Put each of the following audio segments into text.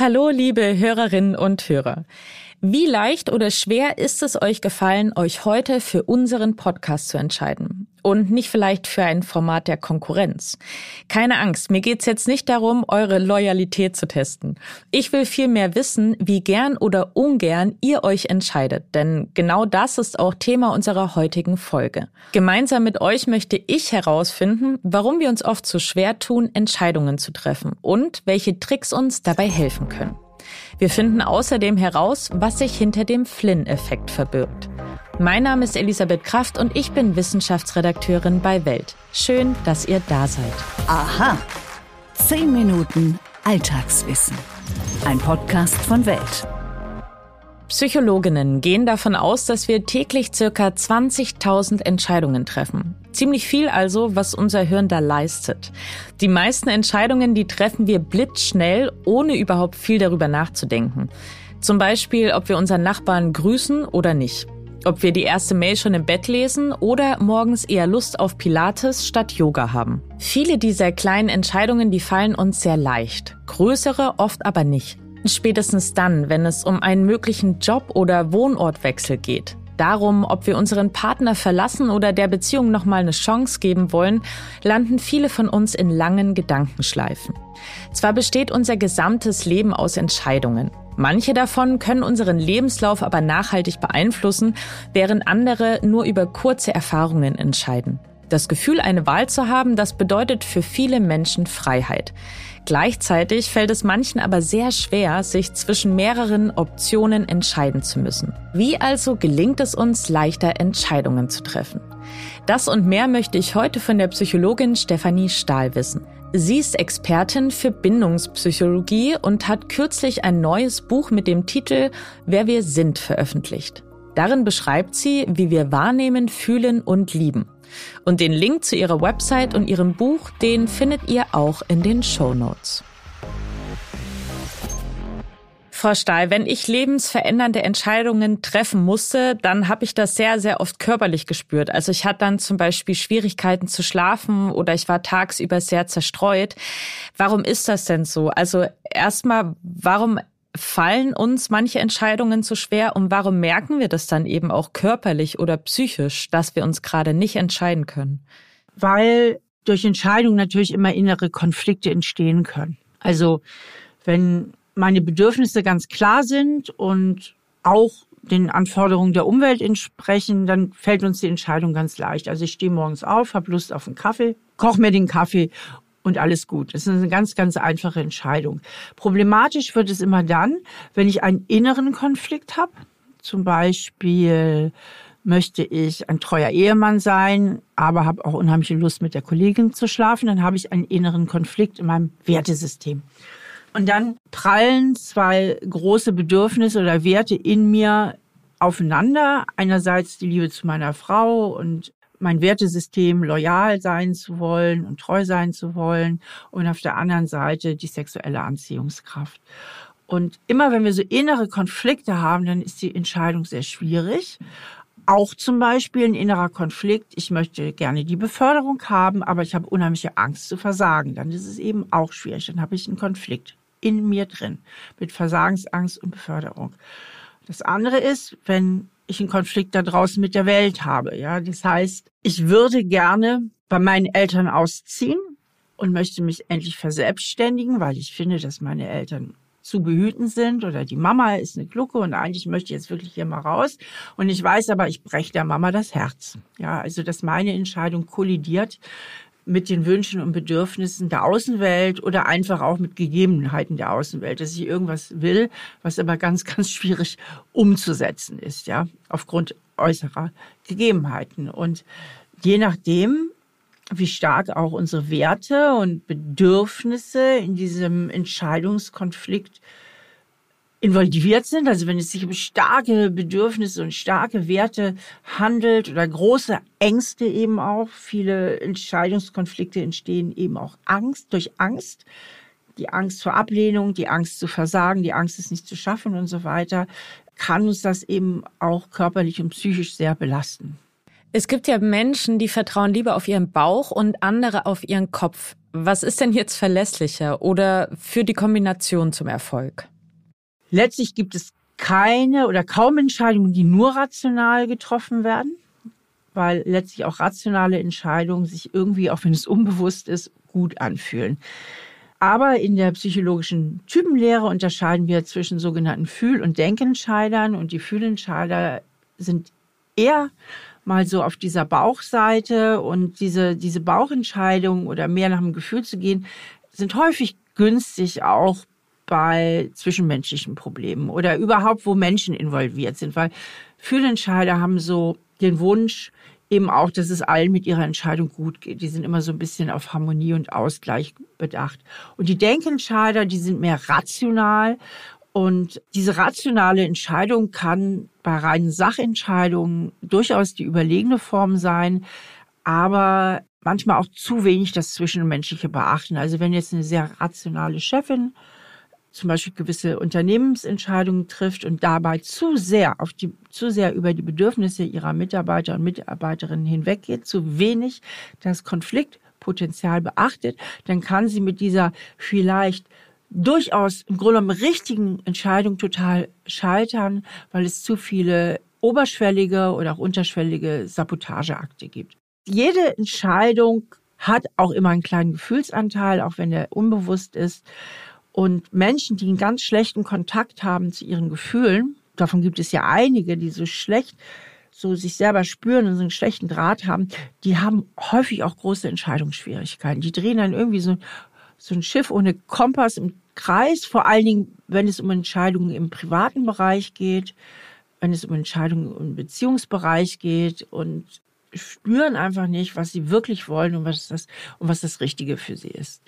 Hallo, liebe Hörerinnen und Hörer. Wie leicht oder schwer ist es euch gefallen, euch heute für unseren Podcast zu entscheiden? Und nicht vielleicht für ein Format der Konkurrenz. Keine Angst, mir geht's jetzt nicht darum, eure Loyalität zu testen. Ich will vielmehr wissen, wie gern oder ungern ihr euch entscheidet, denn genau das ist auch Thema unserer heutigen Folge. Gemeinsam mit euch möchte ich herausfinden, warum wir uns oft so schwer tun, Entscheidungen zu treffen und welche Tricks uns dabei helfen können. Wir finden außerdem heraus, was sich hinter dem Flynn-Effekt verbirgt. Mein Name ist Elisabeth Kraft und ich bin Wissenschaftsredakteurin bei Welt. Schön, dass ihr da seid. Aha. Zehn Minuten Alltagswissen. Ein Podcast von Welt. Psychologinnen gehen davon aus, dass wir täglich circa 20.000 Entscheidungen treffen. Ziemlich viel also, was unser Hirn da leistet. Die meisten Entscheidungen, die treffen wir blitzschnell, ohne überhaupt viel darüber nachzudenken. Zum Beispiel, ob wir unseren Nachbarn grüßen oder nicht. Ob wir die erste Mail schon im Bett lesen oder morgens eher Lust auf Pilates statt Yoga haben. Viele dieser kleinen Entscheidungen, die fallen uns sehr leicht. Größere oft aber nicht. Spätestens dann, wenn es um einen möglichen Job- oder Wohnortwechsel geht. Darum, ob wir unseren Partner verlassen oder der Beziehung nochmal eine Chance geben wollen, landen viele von uns in langen Gedankenschleifen. Zwar besteht unser gesamtes Leben aus Entscheidungen. Manche davon können unseren Lebenslauf aber nachhaltig beeinflussen, während andere nur über kurze Erfahrungen entscheiden. Das Gefühl, eine Wahl zu haben, das bedeutet für viele Menschen Freiheit. Gleichzeitig fällt es manchen aber sehr schwer, sich zwischen mehreren Optionen entscheiden zu müssen. Wie also gelingt es uns, leichter Entscheidungen zu treffen? Das und mehr möchte ich heute von der Psychologin Stefanie Stahl wissen. Sie ist Expertin für Bindungspsychologie und hat kürzlich ein neues Buch mit dem Titel Wer wir sind veröffentlicht. Darin beschreibt sie, wie wir wahrnehmen, fühlen und lieben. Und den Link zu ihrer Website und ihrem Buch, den findet ihr auch in den Show Notes. Frau Stahl, wenn ich lebensverändernde Entscheidungen treffen musste, dann habe ich das sehr, sehr oft körperlich gespürt. Also ich hatte dann zum Beispiel Schwierigkeiten zu schlafen oder ich war tagsüber sehr zerstreut. Warum ist das denn so? Also erstmal, warum fallen uns manche Entscheidungen zu schwer und warum merken wir das dann eben auch körperlich oder psychisch, dass wir uns gerade nicht entscheiden können? Weil durch Entscheidungen natürlich immer innere Konflikte entstehen können. Also wenn meine Bedürfnisse ganz klar sind und auch den Anforderungen der Umwelt entsprechen, dann fällt uns die Entscheidung ganz leicht. Also ich stehe morgens auf, habe Lust auf einen Kaffee, koche mir den Kaffee und alles gut. Das ist eine ganz, ganz einfache Entscheidung. Problematisch wird es immer dann, wenn ich einen inneren Konflikt habe. Zum Beispiel möchte ich ein treuer Ehemann sein, aber habe auch unheimliche Lust, mit der Kollegin zu schlafen. Dann habe ich einen inneren Konflikt in meinem Wertesystem. Und dann prallen zwei große Bedürfnisse oder Werte in mir aufeinander. Einerseits die Liebe zu meiner Frau und mein Wertesystem loyal sein zu wollen und treu sein zu wollen und auf der anderen Seite die sexuelle Anziehungskraft. Und immer wenn wir so innere Konflikte haben, dann ist die Entscheidung sehr schwierig. Auch zum Beispiel ein innerer Konflikt. Ich möchte gerne die Beförderung haben, aber ich habe unheimliche Angst zu versagen. Dann ist es eben auch schwierig. Dann habe ich einen Konflikt in mir drin mit Versagensangst und Beförderung. Das andere ist, wenn ich einen Konflikt da draußen mit der Welt habe. Ja, das heißt, ich würde gerne bei meinen Eltern ausziehen und möchte mich endlich verselbstständigen, weil ich finde, dass meine Eltern zu behüten sind oder die Mama ist eine Glucke und eigentlich möchte ich jetzt wirklich hier mal raus. Und ich weiß aber, ich breche der Mama das Herz. Ja, also dass meine Entscheidung kollidiert mit den Wünschen und Bedürfnissen der Außenwelt oder einfach auch mit Gegebenheiten der Außenwelt, dass ich irgendwas will, was aber ganz, ganz schwierig umzusetzen ist, ja, aufgrund äußerer Gegebenheiten. Und je nachdem, wie stark auch unsere Werte und Bedürfnisse in diesem Entscheidungskonflikt involviert sind, also wenn es sich um starke Bedürfnisse und starke Werte handelt oder große Ängste eben auch, viele Entscheidungskonflikte entstehen eben auch Angst, durch Angst, die Angst vor Ablehnung, die Angst zu versagen, die Angst es nicht zu schaffen und so weiter, kann uns das eben auch körperlich und psychisch sehr belasten. Es gibt ja Menschen, die vertrauen lieber auf ihren Bauch und andere auf ihren Kopf. Was ist denn jetzt verlässlicher oder für die Kombination zum Erfolg? Letztlich gibt es keine oder kaum Entscheidungen, die nur rational getroffen werden, weil letztlich auch rationale Entscheidungen sich irgendwie, auch wenn es unbewusst ist, gut anfühlen. Aber in der psychologischen Typenlehre unterscheiden wir zwischen sogenannten Fühl- und Denkentscheidern und die Fühlentscheider sind eher mal so auf dieser Bauchseite und diese, diese Bauchentscheidung oder mehr nach dem Gefühl zu gehen, sind häufig günstig auch bei zwischenmenschlichen Problemen oder überhaupt, wo Menschen involviert sind, weil Fühlentscheider haben so den Wunsch, eben auch, dass es allen mit ihrer Entscheidung gut geht. Die sind immer so ein bisschen auf Harmonie und Ausgleich bedacht. Und die Denkentscheider, die sind mehr rational. Und diese rationale Entscheidung kann bei reinen Sachentscheidungen durchaus die überlegene Form sein, aber manchmal auch zu wenig das Zwischenmenschliche beachten. Also wenn jetzt eine sehr rationale Chefin zum Beispiel gewisse Unternehmensentscheidungen trifft und dabei zu sehr auf die, zu sehr über die Bedürfnisse ihrer Mitarbeiter und Mitarbeiterinnen hinweggeht, zu wenig das Konfliktpotenzial beachtet, dann kann sie mit dieser vielleicht durchaus im Grunde genommen richtigen Entscheidung total scheitern, weil es zu viele oberschwellige oder auch unterschwellige Sabotageakte gibt. Jede Entscheidung hat auch immer einen kleinen Gefühlsanteil, auch wenn der unbewusst ist. Und Menschen, die einen ganz schlechten Kontakt haben zu ihren Gefühlen, davon gibt es ja einige, die so schlecht so sich selber spüren und so einen schlechten Draht haben, die haben häufig auch große Entscheidungsschwierigkeiten. Die drehen dann irgendwie so, so ein Schiff ohne Kompass im Kreis, vor allen Dingen, wenn es um Entscheidungen im privaten Bereich geht, wenn es um Entscheidungen im Beziehungsbereich geht und spüren einfach nicht, was sie wirklich wollen und was das, und was das Richtige für sie ist.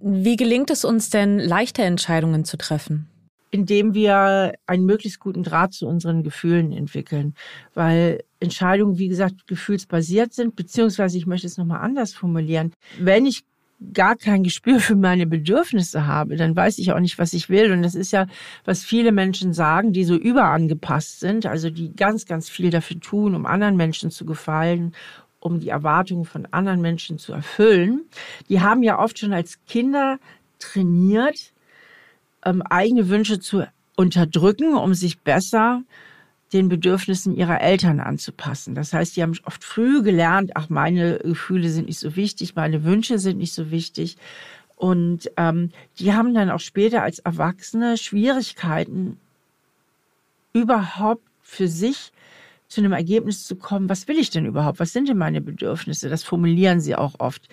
Wie gelingt es uns denn, leichte Entscheidungen zu treffen? Indem wir einen möglichst guten Draht zu unseren Gefühlen entwickeln. Weil Entscheidungen, wie gesagt, gefühlsbasiert sind, beziehungsweise ich möchte es nochmal anders formulieren. Wenn ich gar kein Gespür für meine Bedürfnisse habe, dann weiß ich auch nicht, was ich will. Und das ist ja, was viele Menschen sagen, die so überangepasst sind, also die ganz, ganz viel dafür tun, um anderen Menschen zu gefallen um die Erwartungen von anderen Menschen zu erfüllen, die haben ja oft schon als Kinder trainiert, ähm, eigene Wünsche zu unterdrücken, um sich besser den Bedürfnissen ihrer Eltern anzupassen. Das heißt, die haben oft früh gelernt, ach, meine Gefühle sind nicht so wichtig, meine Wünsche sind nicht so wichtig. Und ähm, die haben dann auch später als Erwachsene Schwierigkeiten, überhaupt für sich zu einem Ergebnis zu kommen, was will ich denn überhaupt? Was sind denn meine Bedürfnisse? Das formulieren sie auch oft.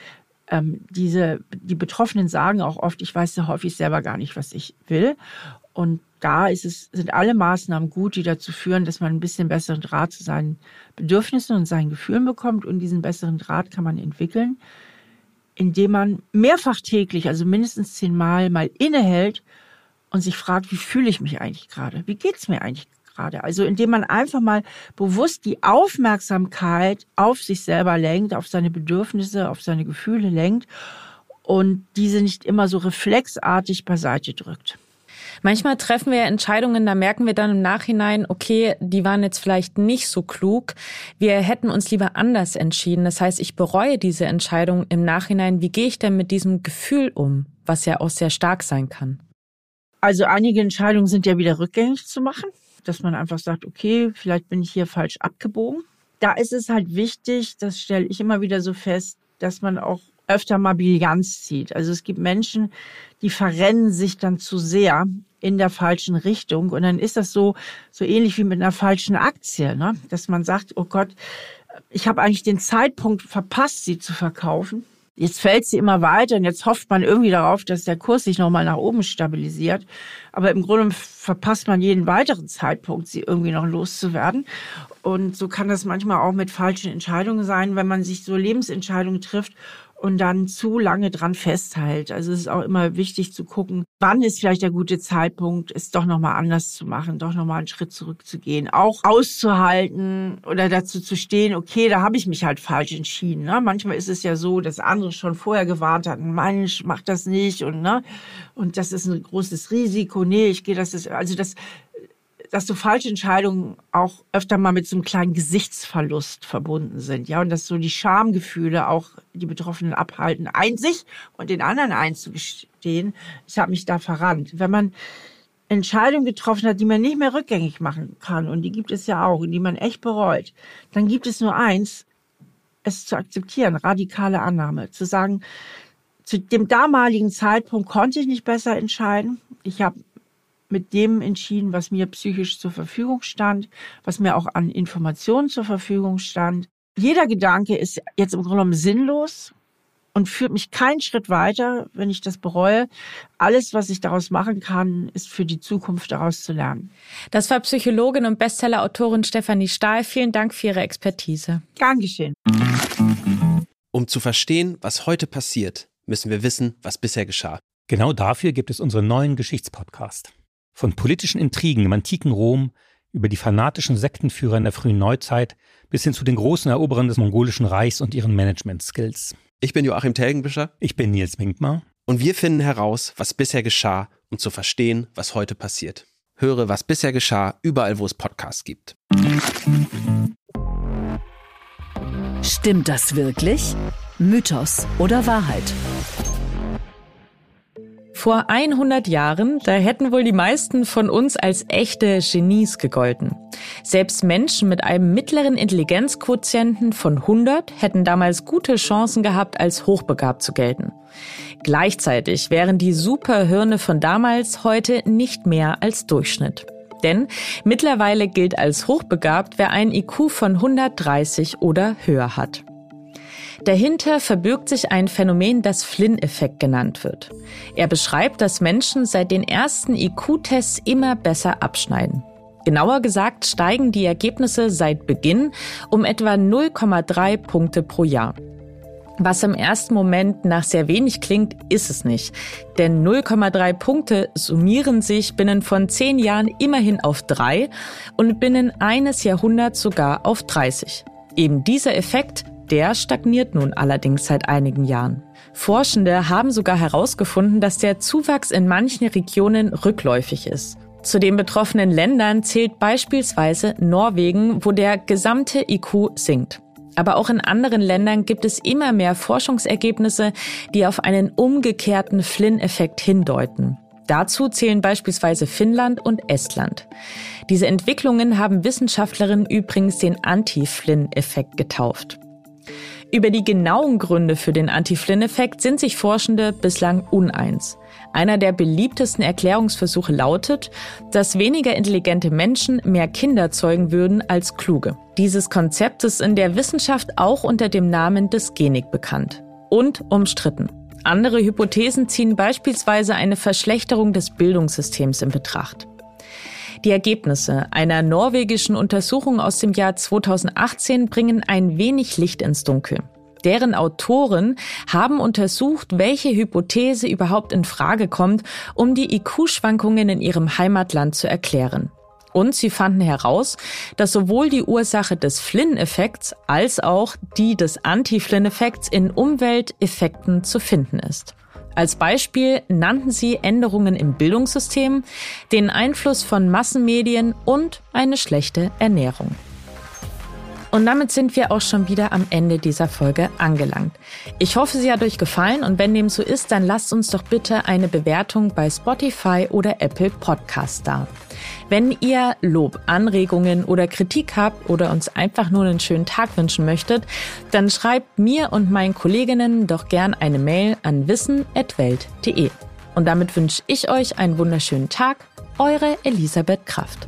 Ähm, diese, die Betroffenen sagen auch oft, ich weiß ja häufig selber gar nicht, was ich will. Und da ist es, sind alle Maßnahmen gut, die dazu führen, dass man ein bisschen besseren Draht zu seinen Bedürfnissen und seinen Gefühlen bekommt. Und diesen besseren Draht kann man entwickeln, indem man mehrfach täglich, also mindestens zehnmal mal innehält und sich fragt, wie fühle ich mich eigentlich gerade? Wie geht's mir eigentlich gerade. Also indem man einfach mal bewusst die Aufmerksamkeit auf sich selber lenkt, auf seine Bedürfnisse, auf seine Gefühle lenkt und diese nicht immer so reflexartig beiseite drückt. Manchmal treffen wir Entscheidungen, da merken wir dann im Nachhinein, okay, die waren jetzt vielleicht nicht so klug. Wir hätten uns lieber anders entschieden. Das heißt, ich bereue diese Entscheidung im Nachhinein. Wie gehe ich denn mit diesem Gefühl um, was ja auch sehr stark sein kann? Also einige Entscheidungen sind ja wieder rückgängig zu machen dass man einfach sagt, okay, vielleicht bin ich hier falsch abgebogen. Da ist es halt wichtig, das stelle ich immer wieder so fest, dass man auch öfter mal Bilanz zieht. Also es gibt Menschen, die verrennen sich dann zu sehr in der falschen Richtung und dann ist das so so ähnlich wie mit einer falschen Aktie, ne? dass man sagt, oh Gott, ich habe eigentlich den Zeitpunkt verpasst, sie zu verkaufen. Jetzt fällt sie immer weiter und jetzt hofft man irgendwie darauf, dass der Kurs sich nochmal nach oben stabilisiert. Aber im Grunde verpasst man jeden weiteren Zeitpunkt, sie irgendwie noch loszuwerden. Und so kann das manchmal auch mit falschen Entscheidungen sein, wenn man sich so Lebensentscheidungen trifft und dann zu lange dran festhält. Also es ist auch immer wichtig zu gucken, wann ist vielleicht der gute Zeitpunkt, es doch nochmal anders zu machen, doch nochmal einen Schritt zurückzugehen. Auch auszuhalten oder dazu zu stehen, okay, da habe ich mich halt falsch entschieden. Ne? Manchmal ist es ja so, dass andere schon vorher gewarnt hatten, Mensch, mach das nicht und ne, und das ist ein großes Risiko. Nee, ich gehe das ist, also das dass so falsche Entscheidungen auch öfter mal mit so einem kleinen Gesichtsverlust verbunden sind. Ja, und dass so die Schamgefühle auch die Betroffenen abhalten, ein sich und den anderen einzugestehen, ich habe mich da verrannt. Wenn man Entscheidungen getroffen hat, die man nicht mehr rückgängig machen kann, und die gibt es ja auch, und die man echt bereut, dann gibt es nur eins, es zu akzeptieren, radikale Annahme, zu sagen, zu dem damaligen Zeitpunkt konnte ich nicht besser entscheiden. Ich habe mit dem entschieden, was mir psychisch zur Verfügung stand, was mir auch an Informationen zur Verfügung stand. Jeder Gedanke ist jetzt im Grunde genommen sinnlos und führt mich keinen Schritt weiter, wenn ich das bereue. Alles, was ich daraus machen kann, ist für die Zukunft daraus zu lernen. Das war Psychologin und Bestsellerautorin Stefanie Stahl. Vielen Dank für Ihre Expertise. Gern geschehen. Um zu verstehen, was heute passiert, müssen wir wissen, was bisher geschah. Genau dafür gibt es unseren neuen Geschichtspodcast. Von politischen Intrigen im antiken Rom über die fanatischen Sektenführer in der frühen Neuzeit bis hin zu den großen Eroberern des mongolischen Reichs und ihren Management-Skills. Ich bin Joachim Telgenbischer. Ich bin Nils Minkmar. Und wir finden heraus, was bisher geschah, um zu verstehen, was heute passiert. Höre, was bisher geschah, überall, wo es Podcasts gibt. Stimmt das wirklich? Mythos oder Wahrheit? Vor 100 Jahren, da hätten wohl die meisten von uns als echte Genies gegolten. Selbst Menschen mit einem mittleren Intelligenzquotienten von 100 hätten damals gute Chancen gehabt, als hochbegabt zu gelten. Gleichzeitig wären die Superhirne von damals heute nicht mehr als Durchschnitt. Denn mittlerweile gilt als hochbegabt, wer ein IQ von 130 oder höher hat. Dahinter verbirgt sich ein Phänomen, das Flynn-Effekt genannt wird. Er beschreibt, dass Menschen seit den ersten IQ-Tests immer besser abschneiden. Genauer gesagt steigen die Ergebnisse seit Beginn um etwa 0,3 Punkte pro Jahr. Was im ersten Moment nach sehr wenig klingt, ist es nicht. Denn 0,3 Punkte summieren sich binnen von 10 Jahren immerhin auf 3 und binnen eines Jahrhunderts sogar auf 30. Eben dieser Effekt der stagniert nun allerdings seit einigen Jahren. Forschende haben sogar herausgefunden, dass der Zuwachs in manchen Regionen rückläufig ist. Zu den betroffenen Ländern zählt beispielsweise Norwegen, wo der gesamte IQ sinkt. Aber auch in anderen Ländern gibt es immer mehr Forschungsergebnisse, die auf einen umgekehrten Flynn-Effekt hindeuten. Dazu zählen beispielsweise Finnland und Estland. Diese Entwicklungen haben Wissenschaftlerinnen übrigens den Anti-Flynn-Effekt getauft. Über die genauen Gründe für den Anti-Flynn-Effekt sind sich Forschende bislang uneins. Einer der beliebtesten Erklärungsversuche lautet, dass weniger intelligente Menschen mehr Kinder zeugen würden als kluge. Dieses Konzept ist in der Wissenschaft auch unter dem Namen des Genik bekannt und umstritten. Andere Hypothesen ziehen beispielsweise eine Verschlechterung des Bildungssystems in Betracht. Die Ergebnisse einer norwegischen Untersuchung aus dem Jahr 2018 bringen ein wenig Licht ins Dunkel. Deren Autoren haben untersucht, welche Hypothese überhaupt in Frage kommt, um die IQ-Schwankungen in ihrem Heimatland zu erklären. Und sie fanden heraus, dass sowohl die Ursache des Flynn-Effekts als auch die des Anti-Flynn-Effekts in Umwelteffekten zu finden ist. Als Beispiel nannten sie Änderungen im Bildungssystem, den Einfluss von Massenmedien und eine schlechte Ernährung. Und damit sind wir auch schon wieder am Ende dieser Folge angelangt. Ich hoffe, sie hat euch gefallen und wenn dem so ist, dann lasst uns doch bitte eine Bewertung bei Spotify oder Apple Podcast da. Wenn ihr Lob, Anregungen oder Kritik habt oder uns einfach nur einen schönen Tag wünschen möchtet, dann schreibt mir und meinen Kolleginnen doch gern eine Mail an wissen.welt.de. Und damit wünsche ich euch einen wunderschönen Tag. Eure Elisabeth Kraft.